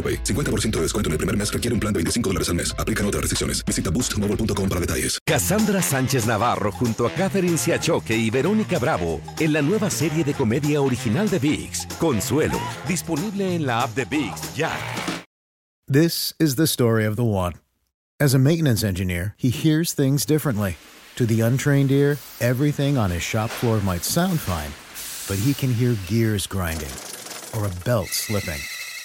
AroPay. 50% de descuento en el primer mes requiere un plan de 25 dólares al mes. Aplican otras restricciones. Visita boostmobile.com para detalles. Cassandra Sánchez Navarro junto a Catherine Siachoque y Verónica Bravo en la nueva serie de comedia original de VIX, Consuelo, disponible en la app de VIX ya. This is the story of the one. As a maintenance engineer, he hears things differently. To the untrained ear, everything on his shop floor might sound fine, but he can hear gears grinding or a belt slipping.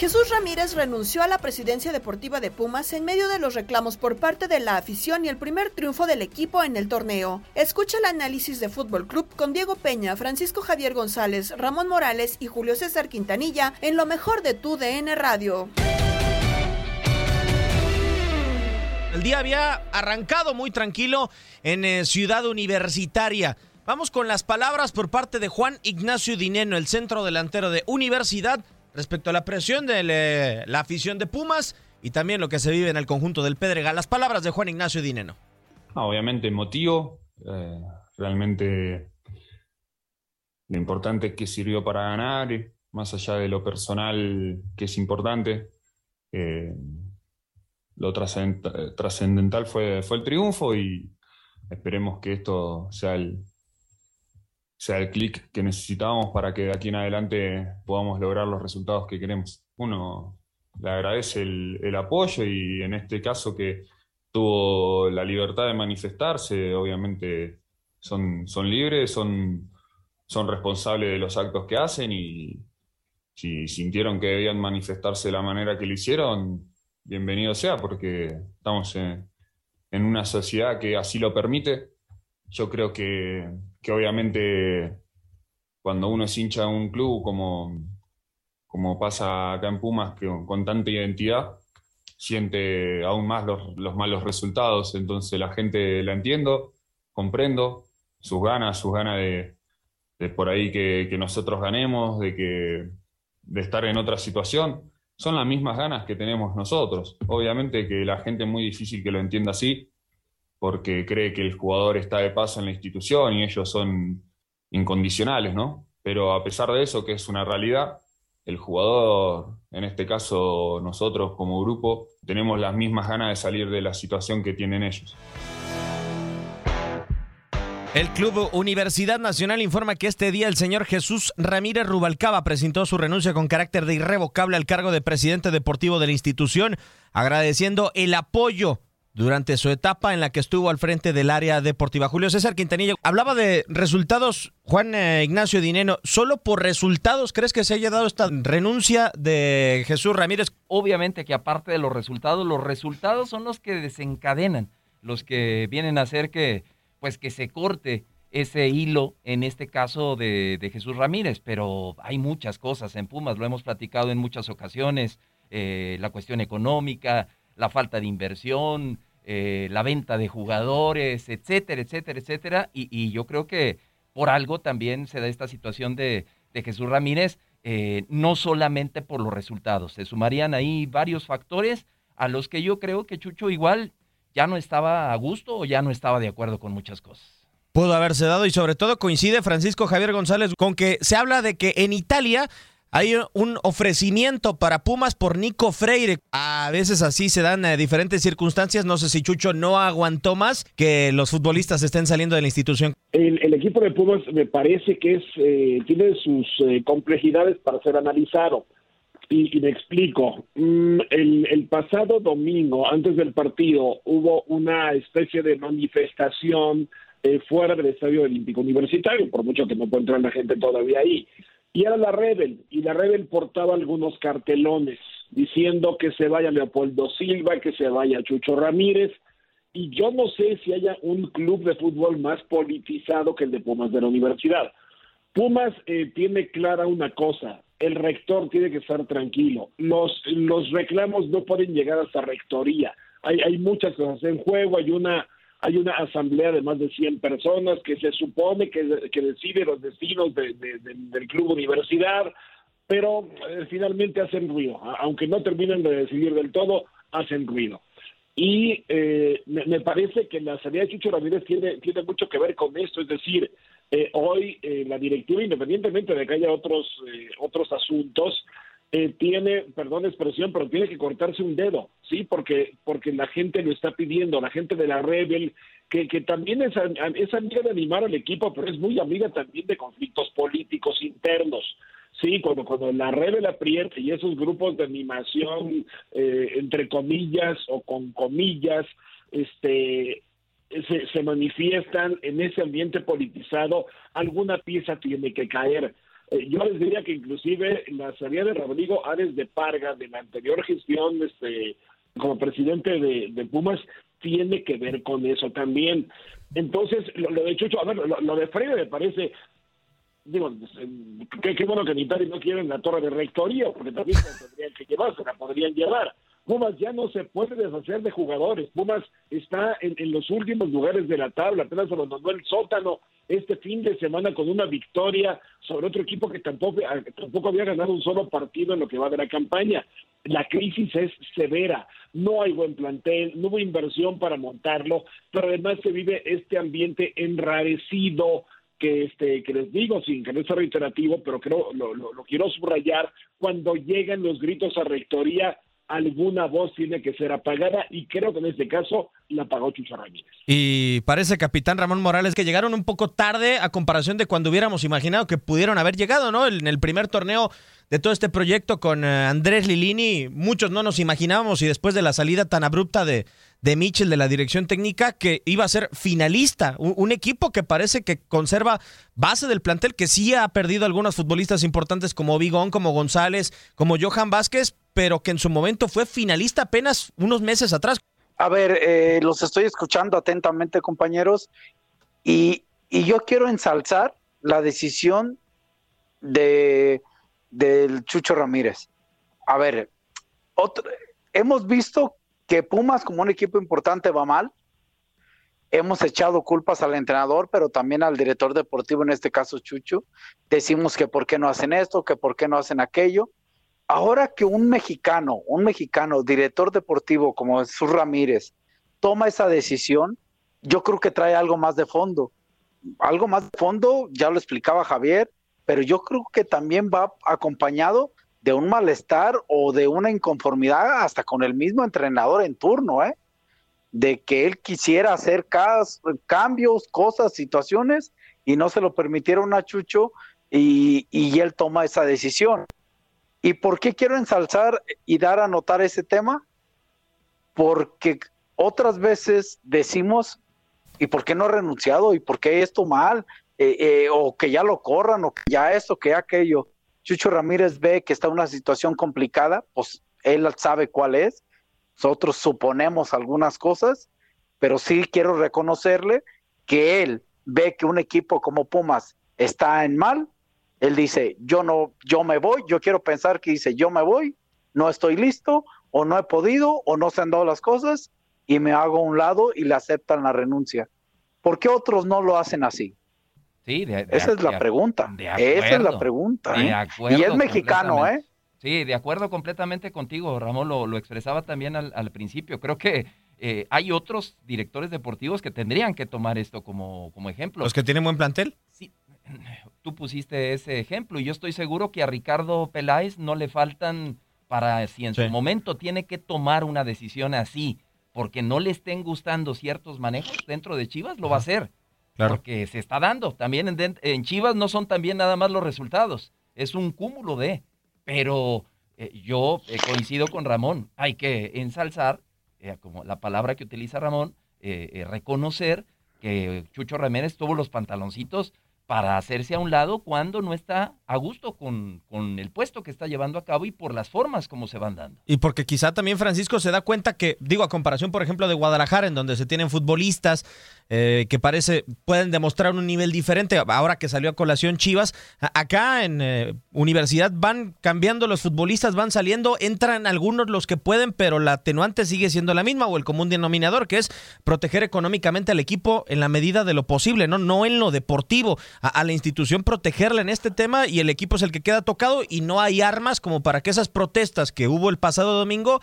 Jesús Ramírez renunció a la presidencia deportiva de Pumas en medio de los reclamos por parte de la afición y el primer triunfo del equipo en el torneo. Escucha el análisis de Fútbol Club con Diego Peña, Francisco Javier González, Ramón Morales y Julio César Quintanilla en lo mejor de tu DN Radio. El día había arrancado muy tranquilo en eh, Ciudad Universitaria. Vamos con las palabras por parte de Juan Ignacio Dineno, el centro delantero de Universidad, respecto a la presión de eh, la afición de Pumas y también lo que se vive en el conjunto del Pedregal. Las palabras de Juan Ignacio Dineno. Ah, obviamente emotivo, eh, realmente lo importante es que sirvió para ganar, más allá de lo personal que es importante. Eh, lo trascendental fue, fue el triunfo y esperemos que esto sea el, sea el clic que necesitamos para que de aquí en adelante podamos lograr los resultados que queremos. Uno le agradece el, apoyo y en este caso que tuvo la libertad de manifestarse, obviamente son, son libres, son, son responsables de los actos que hacen y si sintieron que debían manifestarse de la manera que lo hicieron, bienvenido sea, porque estamos en, en una sociedad que así lo permite. Yo creo que que obviamente cuando uno es hincha de un club, como, como pasa acá en Pumas, que con tanta identidad, siente aún más los, los, malos resultados. Entonces la gente la entiendo, comprendo sus ganas, sus ganas de, de por ahí que, que, nosotros ganemos, de, que, de estar en otra situación. Son las mismas ganas que tenemos nosotros. Obviamente que la gente es muy difícil que lo entienda así, porque cree que el jugador está de paso en la institución y ellos son incondicionales, ¿no? Pero a pesar de eso, que es una realidad, el jugador, en este caso nosotros como grupo, tenemos las mismas ganas de salir de la situación que tienen ellos. El Club Universidad Nacional informa que este día el señor Jesús Ramírez Rubalcaba presentó su renuncia con carácter de irrevocable al cargo de presidente deportivo de la institución, agradeciendo el apoyo durante su etapa en la que estuvo al frente del área deportiva. Julio César Quintanilla hablaba de resultados, Juan eh, Ignacio Dineno, ¿solo por resultados crees que se haya dado esta renuncia de Jesús Ramírez? Obviamente que aparte de los resultados, los resultados son los que desencadenan, los que vienen a hacer que, pues, que se corte ese hilo, en este caso de, de Jesús Ramírez, pero hay muchas cosas en Pumas, lo hemos platicado en muchas ocasiones, eh, la cuestión económica, la falta de inversión, eh, la venta de jugadores, etcétera, etcétera, etcétera. Y, yo creo que por algo también se da esta situación de, Jesús Ramírez, eh, no solamente por los resultados, se sumarían ahí varios factores a los que yo creo que Chucho igual ya no estaba a gusto o ya no estaba de acuerdo con muchas cosas. Pudo haberse dado y sobre todo coincide Francisco Javier González con que se habla de que en Italia hay un ofrecimiento para Pumas por Nico Freire. A veces así se dan eh, diferentes circunstancias. No sé si Chucho no aguantó más que los futbolistas estén saliendo de la institución. El, equipo de Pumas me parece que es eh, tiene sus eh, complejidades para ser analizado. Y, me explico. Mm, el, el, pasado domingo, antes del partido, hubo una especie de manifestación fuera del Estadio Olímpico Universitario, por mucho que no pueda entrar la gente todavía ahí y era la Rebel, y la Rebel portaba algunos cartelones diciendo que se vaya Leopoldo Silva, que se vaya Chucho Ramírez, y yo no sé si haya un club de fútbol más politizado que el de Pumas de la universidad. Pumas eh, tiene clara una cosa, el rector tiene que estar tranquilo, los, los reclamos no pueden llegar hasta rectoría, hay, hay muchas cosas en juego, hay una hay una asamblea de más de 100 personas que se supone que, decide los destinos del club universidad, pero eh, finalmente hacen ruido, aunque no terminen de decidir del todo, hacen ruido. Y eh, me, parece que la salida de Chucho Ramírez tiene, tiene mucho que ver con esto, es decir, eh, hoy la directiva, independientemente de que haya otros, otros asuntos, eh, tiene, perdón la expresión, pero tiene que cortarse un dedo, ¿sí? Porque, porque la gente lo está pidiendo, la gente de la Rebel, que, que también es, amiga de animar al equipo, pero es muy amiga también de conflictos políticos internos. Sí, cuando, cuando la Rebel aprieta y esos grupos de animación, eh, entre comillas o con comillas, este, se manifiestan en ese ambiente politizado, alguna pieza tiene que caer. Eh, yo les diría que inclusive la salida de Rodrigo Ares de Parga de la anterior gestión este, como presidente de, Pumas tiene que ver con eso también. Entonces, lo, de Chucho, a ver, lo, de Freire me parece, digo, qué, qué bueno que en Italia no quieren la torre de rectoría, porque también se tendrían que llevar, se la podrían llevar. Pumas ya no se puede deshacer de jugadores. Pumas está en, los últimos lugares de la tabla, apenas abandonó el sótano este fin de semana con una victoria sobre otro equipo que tampoco, ah, tampoco había ganado un solo partido en lo que va de la campaña. La crisis es severa, no hay buen plantel, no hubo inversión para montarlo, pero además se vive este ambiente enrarecido, que este que les digo sin que no sea reiterativo, pero creo lo, quiero subrayar cuando llegan los gritos a rectoría alguna voz tiene que ser apagada y creo que en este caso la apagó Chucho Ramírez. Y parece, capitán Ramón Morales, que llegaron un poco tarde a comparación de cuando hubiéramos imaginado que pudieron haber llegado, ¿no? En el primer torneo de todo este proyecto con eh, Andrés Lilini, muchos no nos imaginábamos y después de la salida tan abrupta de, de Mitchell de la dirección técnica que iba a ser finalista, un, equipo que parece que conserva base del plantel, que sí ha perdido algunos futbolistas importantes como Vigón, como González, como Johan Vázquez, pero que en su momento fue finalista apenas unos meses atrás. A ver, eh, los estoy escuchando atentamente, compañeros, y, y yo quiero ensalzar la decisión de del Chucho Ramírez. A ver, hemos visto que Pumas como un equipo importante va mal. Hemos echado culpas al entrenador, pero también al director deportivo, en este caso Chucho. Decimos que por qué no hacen esto, que por qué no hacen aquello. Ahora que un mexicano, un mexicano, director deportivo como Jesús Ramírez, toma esa decisión, yo creo que trae algo más de fondo. Algo más de fondo, ya lo explicaba Javier, pero yo creo que también va acompañado de un malestar o de una inconformidad hasta con el mismo entrenador en turno, ¿eh? de que él quisiera hacer cambios, cosas, situaciones, y no se lo permitieron a Chucho y, y él toma esa decisión. ¿Y por qué quiero ensalzar y dar a notar ese tema? Porque otras veces decimos, ¿y por qué no ha renunciado? ¿Y por qué esto mal? Eh, eh, o que ya lo corran, o que ya esto, que aquello. Chucho Ramírez ve que está en una situación complicada, pues él sabe cuál es. Nosotros suponemos algunas cosas, pero sí quiero reconocerle que él ve que un equipo como Pumas está en mal. Él dice, yo no, yo me voy, yo quiero pensar que dice, yo me voy, no estoy listo, o no he podido, o no se han dado las cosas, y me hago a un lado y le aceptan la renuncia. ¿Por qué otros no lo hacen así? Esa es la pregunta. Esa es la pregunta. y es mexicano, ¿eh? Sí, de acuerdo completamente contigo, Ramón, lo, expresaba también al, principio. Creo que eh, hay otros directores deportivos que tendrían que tomar esto como, como ejemplo. ¿Los que tienen buen plantel? Sí, tú pusiste ese ejemplo y yo estoy seguro que a Ricardo Peláez no le faltan para si en su momento tiene que tomar una decisión así, porque no le estén gustando ciertos manejos dentro de Chivas, lo va a hacer. Porque se está dando. También en, Chivas no son también nada más los resultados, es un cúmulo de. Pero eh, yo eh, coincido con Ramón, hay que ensalzar, eh, como la palabra que utiliza Ramón, reconocer que Chucho Ramírez tuvo los pantaloncitos para hacerse a un lado cuando no está a gusto con, con, el puesto que está llevando a cabo y por las formas como se van dando. Y porque quizá también Francisco se da cuenta que, digo, a comparación, por ejemplo, de Guadalajara, en donde se tienen futbolistas eh, que parece pueden demostrar un nivel diferente. Ahora que salió a colación Chivas, acá en eh, Universidad van cambiando los futbolistas, van saliendo, entran algunos los que pueden, pero la atenuante sigue siendo la misma o el común denominador, que es proteger económicamente al equipo en la medida de lo posible, no, no en lo deportivo, a, a la institución protegerla en este tema y el equipo es el que queda tocado y no hay armas como para que esas protestas que hubo el pasado domingo,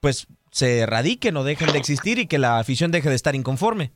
pues se erradiquen o dejen de existir y que la afición deje de estar inconforme.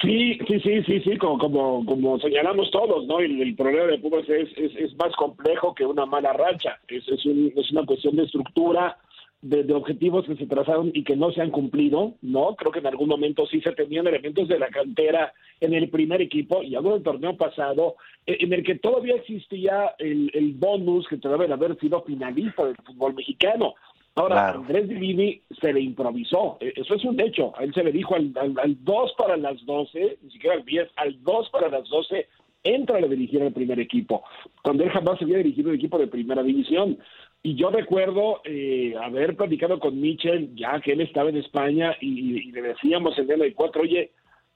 Sí, sí, sí, sí, sí, como, como, como señalamos todos, ¿no? El, problema de Pumas es, es, es, más complejo que una mala racha. Es, es, un, es una cuestión de estructura, de, de, objetivos que se trazaron y que no se han cumplido, ¿no? Creo que en algún momento sí se tenían elementos de la cantera en el primer equipo y algo del torneo pasado, eh, en el que todavía existía el, el bonus que debe haber sido finalista del fútbol mexicano. Ahora, Andrés Divini se le improvisó, e, eso es un hecho. A él se le dijo al, al, 2 para las 12, ni siquiera al 10, al 2 para las 12, entra a dirigir el primer equipo, cuando él jamás había dirigido un equipo de primera división. Y yo recuerdo eh, haber platicado con Michel, ya que él estaba en España, y, le decíamos en el 4, oye,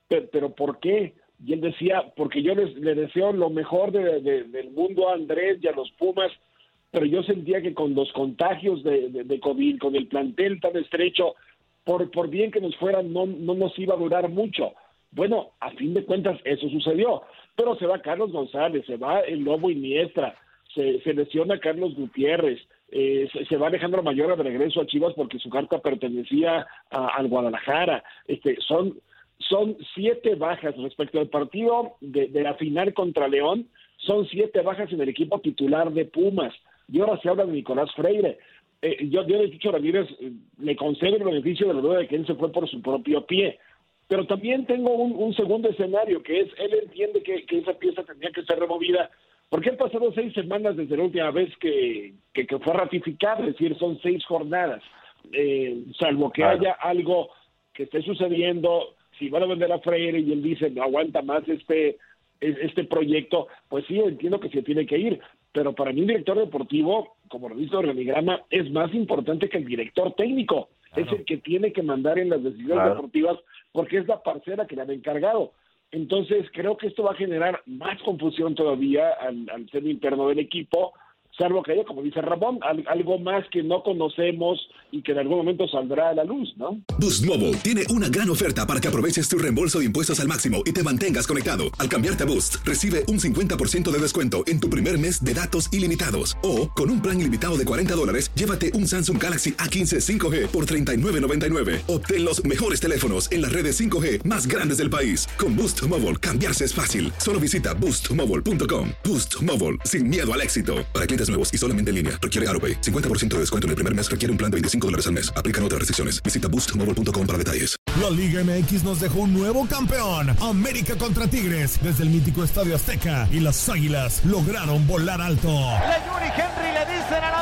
pero, ¿por qué? Y él decía, porque yo les, le deseo lo mejor del mundo a Andrés y a los Pumas, pero yo sentía que con los contagios de, de, COVID, con el plantel tan estrecho, por, por bien que nos fueran, no, no nos iba a durar mucho. Bueno, a fin de cuentas eso sucedió, pero se va Carlos González, se va el Lobo Iniestra, se, lesiona Carlos Gutiérrez, eh, se, va Alejandro Mayor de regreso a Chivas porque su carta pertenecía al Guadalajara. Este, son, son siete bajas respecto al partido de, de la final contra León, son siete bajas en el equipo titular de Pumas y ahora se habla de Nicolás Freire. Eh, yo, yo dicho a Ramírez, eh, le concedo el beneficio de la duda de que él se fue por su propio pie. Pero también tengo un, segundo escenario, que es, él entiende que, esa pieza tenía que ser removida, porque han pasado seis semanas desde la última vez que, que, fue ratificado, es decir, son seis jornadas. Eh, salvo que haya algo que esté sucediendo, si van a vender a Freire y él dice no aguanta más este este proyecto, pues sí, entiendo que se tiene que ir, pero para mí un director deportivo, como lo dice el organigrama, es más importante que el director técnico. Es el que tiene que mandar en las decisiones deportivas porque es la parcela que le han encargado. Entonces, creo que esto va a generar más confusión todavía al, al ser interno del equipo salvo que haya, como dice Ramón, algo más que no conocemos y que en algún momento saldrá a la luz, ¿no? Boost Mobile tiene una gran oferta para que aproveches tu reembolso de impuestos al máximo y te mantengas conectado. Al cambiarte a Boost, recibe un 50% de descuento en tu primer mes de datos ilimitados. O, con un plan ilimitado de 40 dólares, llévate un Samsung Galaxy A15 5G por $39.99. Obtén los mejores teléfonos en las redes 5G más grandes del país. Con Boost Mobile, cambiarse es fácil. Solo visita boostmobile.com. Boost Mobile, sin miedo al éxito. Para clientes nuevos y solamente en línea. Requiere AroPay. 50% de descuento en el primer mes requiere un plan de 25 dólares al mes. Aplican otras restricciones. Visita boostmobile.com para detalles. La Liga MX nos dejó un nuevo campeón. América contra Tigres. Desde el mítico Estadio Azteca. Y las Águilas lograron volar alto. Le y Henry le dicen al América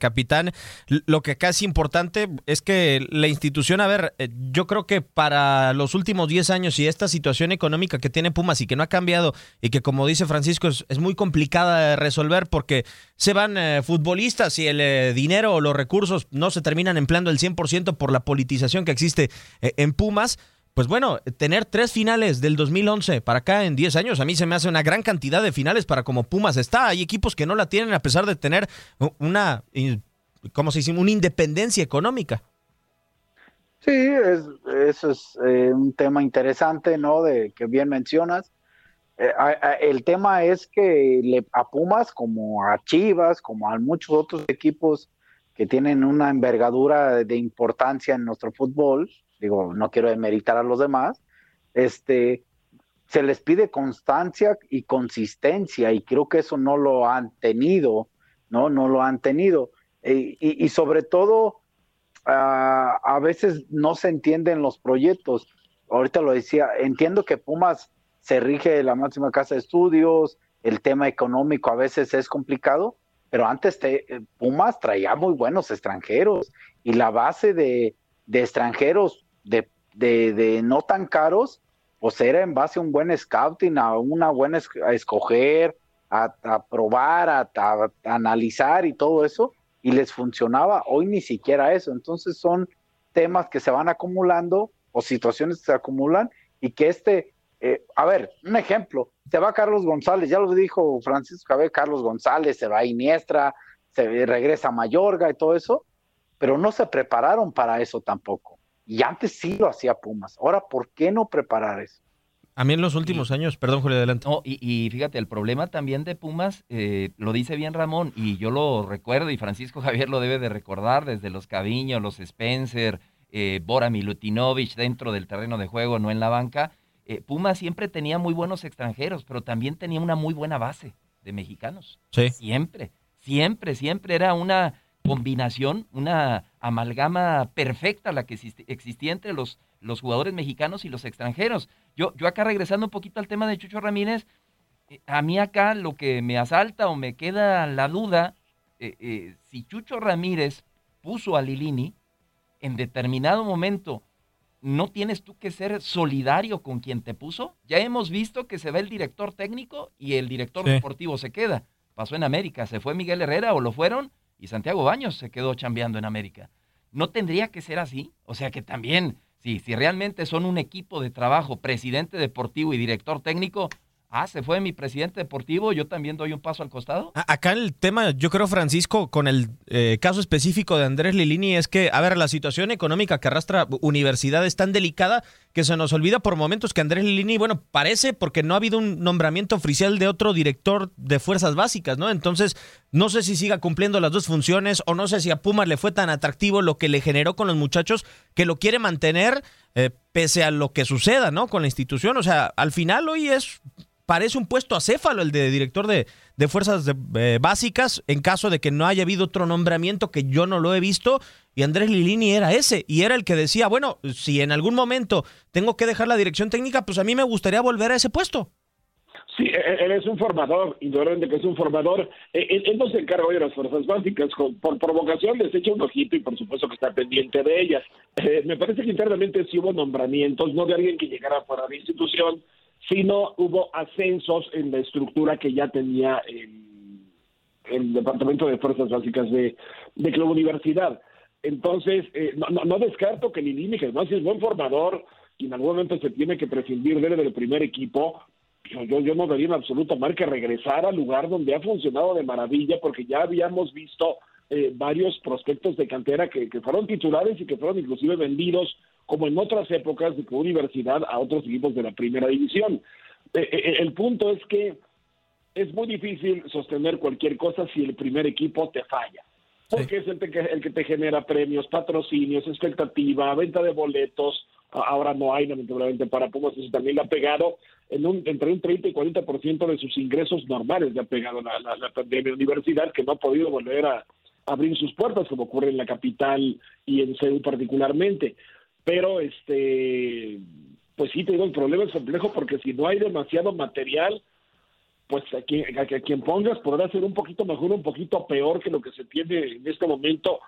Capitán. Lo que acá es importante es que la institución, a ver, eh, yo creo que para los últimos 10 años y esta situación económica que tiene Pumas y que no ha cambiado y que como dice Francisco es, muy complicada de resolver porque se van eh, futbolistas y el eh, dinero o los recursos no se terminan empleando el 100% por la politización que existe en Pumas pues bueno, tener tres finales del 2011 para acá en 10 años, a mí se me hace una gran cantidad de finales para como Pumas está. Hay equipos que no la tienen a pesar de tener una, ¿cómo se dice? Una independencia económica. Sí, es, eso es eh, un tema interesante, ¿no? De que bien mencionas. Eh, el tema es que le, a Pumas, como a Chivas, como a muchos otros equipos que tienen una envergadura de importancia en nuestro fútbol, digo, no quiero demeritar a los demás, este, se les pide constancia y consistencia y creo que eso no lo han tenido, ¿no? No lo han tenido. E, y, sobre todo, ah, a veces no se entienden los proyectos. Ahorita lo decía, entiendo que Pumas se rige la máxima casa de estudios, el tema económico a veces es complicado, pero antes te, Pumas traía muy buenos extranjeros y la base de, de extranjeros de, de, no tan caros, pues era en base a un buen scouting, a una buena a escoger, a, probar, a, analizar y todo eso, y les funcionaba. Hoy ni siquiera eso. Entonces son temas que se van acumulando o situaciones que se acumulan y que este, eh, a ver, un ejemplo, se va Carlos González, ya lo dijo Francisco ver Carlos González, se va a Iniestra, se regresa a Mayorga y todo eso, pero no se prepararon para eso tampoco. Y antes sí lo hacía Pumas. Ahora, ¿por qué no preparar eso? A mí en los últimos años, perdón, Julio, adelante. No, y, fíjate, el problema también de Pumas, eh, lo dice bien Ramón, y yo lo recuerdo, y Francisco Javier lo debe de recordar, desde los Caviño, los Spencer, eh, Bora Milutinovich dentro del terreno de juego, no en la banca. Eh, Pumas siempre tenía muy buenos extranjeros, pero también tenía una muy buena base de mexicanos. Sí. Siempre, siempre, siempre era una combinación, una amalgama perfecta la que existía entre los, los jugadores mexicanos y los extranjeros. Yo, yo acá regresando un poquito al tema de Chucho Ramírez, eh, a mí acá lo que me asalta o me queda la duda, eh, eh, si Chucho Ramírez puso a Lilini, en determinado momento, ¿no tienes tú que ser solidario con quien te puso? Ya hemos visto que se va el director técnico y el director deportivo se queda. Pasó en América, se fue Miguel Herrera o lo fueron y Santiago Baños se quedó chambeando en América. ¿No tendría que ser así? O sea que también, si, si realmente son un equipo de trabajo, presidente deportivo y director técnico, ah, se fue mi presidente deportivo, yo también doy un paso al costado. Acá el tema, yo creo, Francisco, con el eh, caso específico de Andrés Lilini, es que, a ver, la situación económica que arrastra universidad es tan delicada que se nos olvida por momentos que Andrés Lilini, bueno, parece porque no ha habido un nombramiento oficial de otro director de fuerzas básicas, ¿no? Entonces, no sé si siga cumpliendo las dos funciones o no sé si a Pumas le fue tan atractivo lo que le generó con los muchachos que lo quiere mantener eh, pese a lo que suceda, ¿no? Con la institución. O sea, al final hoy es parece un puesto acéfalo el de director de, fuerzas eh, básicas en caso de que no haya habido otro nombramiento que yo no lo he visto y Andrés Lilini era ese y era el que decía, bueno, si en algún momento tengo que dejar la dirección técnica, pues a mí me gustaría volver a ese puesto. Sí, e, e, él es un formador, indudablemente que es un formador. E, él, no se encarga hoy de las fuerzas básicas. Por provocación les echa un ojito y por supuesto que está pendiente de ellas. Eh, me parece que internamente sí hubo nombramientos, no de alguien que llegara fuera de la institución, sino hubo ascensos en la estructura que ya tenía el, Departamento de Fuerzas Básicas de, de Club Universidad. Entonces, eh, no, descarto que Lilini, que además es buen formador y en algún momento se tiene que prescindir de él del primer equipo, yo, yo no daría en absoluto mal que regresara al lugar donde ha funcionado de maravilla, porque ya habíamos visto eh, varios prospectos de cantera que, que fueron titulares y que fueron inclusive vendidos como en otras épocas de universidad a otros equipos de la primera división. Eh, eh, el punto es que es muy difícil sostener cualquier cosa si el primer equipo te falla. Porque es el, el que te genera premios, patrocinios, expectativa, venta de boletos. Ahora no hay, lamentablemente, para Pumas. Eso también le ha pegado en un, entre un 30 y 40% de sus ingresos normales. Le ha pegado la, la, la pandemia universidad, que no ha podido volver a, abrir sus puertas, como ocurre en la capital y en Seúl particularmente. Pero, este, pues sí, te digo, el problema es complejo porque si no hay demasiado material, pues a quien, a, quien pongas podrá ser un poquito mejor, un poquito peor que lo que se tiene en este momento,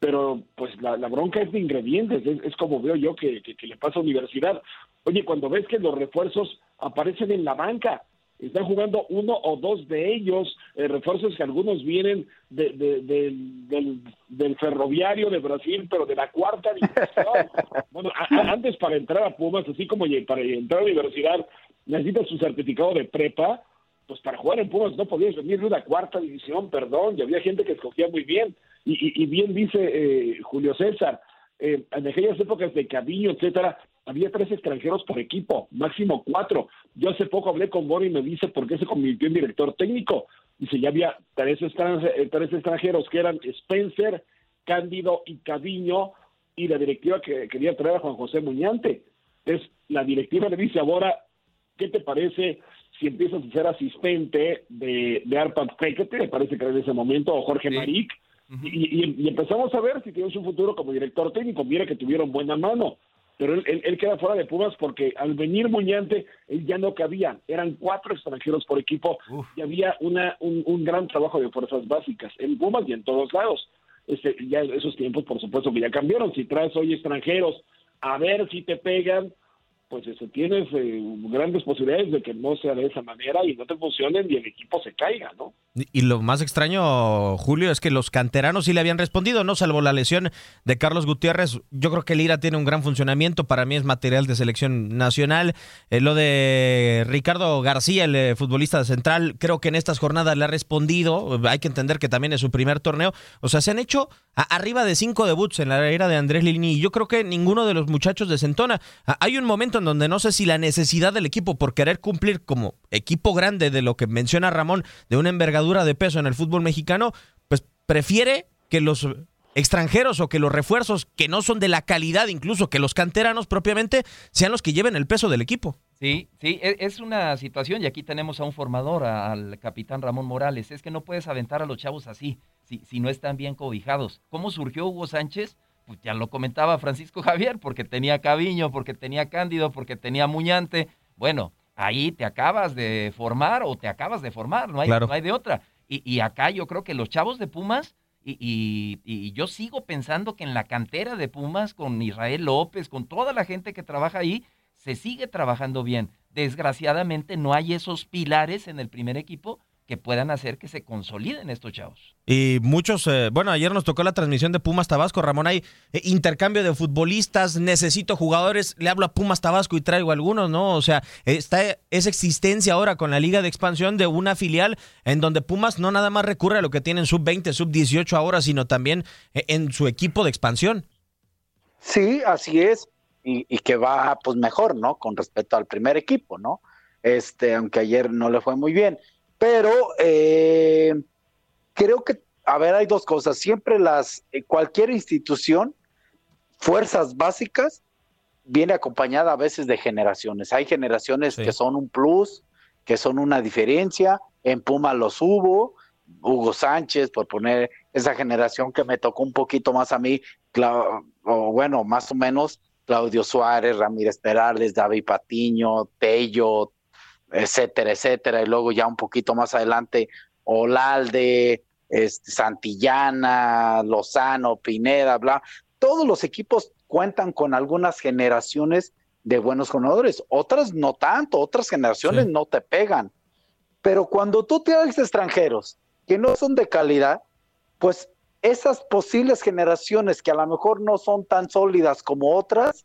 pero pues la, bronca es de ingredientes, es, como veo yo que, que, le pasa a universidad. Oye, cuando ves que los refuerzos aparecen en la banca, están jugando uno o dos de ellos, eh, refuerzos que algunos vienen de, del, del, ferroviario de Brasil, pero de la cuarta división. bueno, antes para entrar a Pumas, así como para entrar a la universidad, necesitas su certificado de prepa, pues para jugar en Pumas no podías venir de una cuarta división, perdón, y había gente que escogía muy bien. Y, y, bien dice eh, Julio César, eh, en aquellas épocas de Cabillo, etcétera, había tres extranjeros por equipo, máximo cuatro. Yo hace poco hablé con Bori y me dice por qué se convirtió en director técnico. Dice, ya había tres, eh, tres extranjeros que eran Spencer, Cándido y Caviño, y la directiva que quería traer a Juan José Muñante. Es la directiva le dice ahora, ¿qué te parece si empiezas a ser asistente de, de Arpad Fekete, me parece que era en ese momento, o Jorge Maric, y, empezamos a ver si tienes un futuro como director técnico. Mira que tuvieron buena mano, pero él, queda fuera de Pumas porque al venir Muñante, él ya no cabía. Eran cuatro extranjeros por equipo y había una, un, gran trabajo de fuerzas básicas en Pumas y en todos lados. Este, ya esos tiempos, por supuesto, que ya cambiaron. Si traes hoy extranjeros, a ver si te pegan, pues eso, tienes eh, grandes posibilidades de que no sea de esa manera y no te funcionen y el equipo se caiga, ¿no? Y lo más extraño, Julio, es que los canteranos sí le habían respondido, ¿no? Salvo la lesión de Carlos Gutiérrez. Yo creo que Lira tiene un gran funcionamiento. Para mí es material de selección nacional. Eh, lo de Ricardo García, el eh, futbolista central, creo que en estas jornadas le ha respondido. Hay que entender que también es su primer torneo. O sea, se han hecho arriba de cinco debuts en la era de Andrés Lini. Y yo creo que ninguno de los muchachos desentona. Hay un momento en donde no sé si la necesidad del equipo por querer cumplir como equipo grande de lo que menciona Ramón, de una envergadura de peso en el fútbol mexicano, pues prefiere que los extranjeros o que los refuerzos que no son de la calidad, incluso que los canteranos propiamente, sean los que lleven el peso del equipo. Sí, sí, e, es una situación y aquí tenemos a un formador, al capitán Ramón Morales. Es que no puedes aventar a los chavos así, si, si no están bien cobijados. ¿Cómo surgió Hugo Sánchez? Pues ya lo comentaba Francisco Javier, porque tenía Caviño, porque tenía Cándido, porque tenía Muñante. Bueno, ahí te acabas de formar o te acabas de formar, no hay, no hay de otra. Y, acá yo creo que los chavos de Pumas, y, y, yo sigo pensando que en la cantera de Pumas, con Israel López, con toda la gente que trabaja ahí, se sigue trabajando bien. Desgraciadamente no hay esos pilares en el primer equipo que puedan hacer que se consoliden estos chavos. Y muchos, eh, bueno, ayer nos tocó la transmisión de Pumas Tabasco, Ramón, hay eh, intercambio de futbolistas, necesito jugadores, le hablo a Pumas Tabasco y traigo algunos, ¿no? O sea, está esa existencia ahora con la Liga de Expansión de una filial en donde Pumas no nada más recurre a lo que tienen sub-20, sub-18 ahora, sino también eh, en su equipo de expansión. Sí, así es, y, y que va pues mejor, ¿no? Con respecto al primer equipo, ¿no? Este, aunque ayer no le fue muy bien. Pero eh, creo que, a ver, hay dos cosas. Siempre las, eh, cualquier institución, fuerzas básicas, viene acompañada a veces de generaciones. Hay generaciones que son un plus, que son una diferencia. En Puma los hubo, Hugo Sánchez, por poner esa generación que me tocó un poquito más a mí, o bueno, más o menos, Claudio Suárez, Ramírez Perales, David Patiño, Tello, etcétera, etcétera, y luego ya un poquito más adelante, Olalde, este, Santillana, Lozano, Pineda, bla, todos los equipos cuentan con algunas generaciones de buenos jugadores, otras no tanto, otras generaciones no te pegan. Pero cuando tú tienes extranjeros que no son de calidad, pues esas posibles generaciones que a lo mejor no son tan sólidas como otras,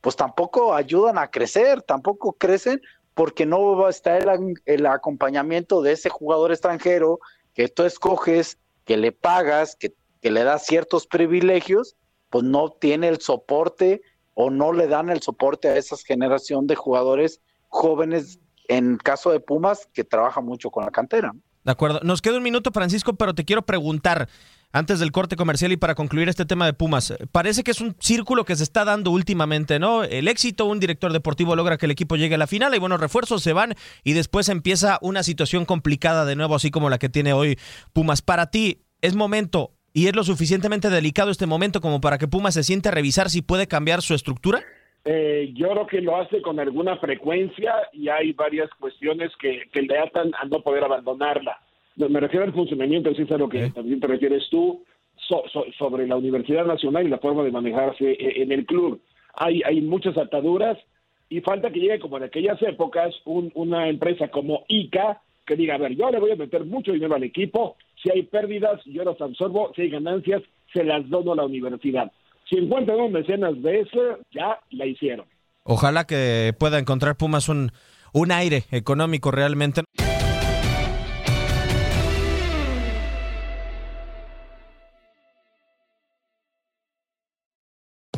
pues tampoco ayudan a crecer, tampoco crecen porque no va a estar el, acompañamiento de ese jugador extranjero que tú escoges, que le pagas, que, le das ciertos privilegios, pues no tiene el soporte o no le dan el soporte a esa generación de jugadores jóvenes en caso de Pumas, que trabaja mucho con la cantera. De acuerdo. Nos queda un minuto, Francisco, pero te quiero preguntar, antes del corte comercial y para concluir este tema de Pumas, parece que es un círculo que se está dando últimamente, ¿no? El éxito, un director deportivo logra que el equipo llegue a la final, y buenos refuerzos, se van y después empieza una situación complicada de nuevo, así como la que tiene hoy Pumas. Para ti, ¿es momento y es lo suficientemente delicado este momento como para que Pumas se siente a revisar si puede cambiar su estructura? Eh, yo creo que lo hace con alguna frecuencia y hay varias cuestiones que, que le atan a no poder abandonarla. Me refiero al funcionamiento, es a lo que también te refieres tú, sobre la Universidad Nacional y la forma de manejarse eh, en el club. Hay, hay muchas ataduras y falta que llegue como en aquellas épocas una empresa como ICA que diga, a ver, yo le voy a meter mucho dinero al equipo, si hay pérdidas, yo las absorbo, si hay ganancias, se las dono a la universidad. Si encuentran un mecenas de eso, ya la hicieron. Ojalá que pueda encontrar Pumas un, un aire económico realmente.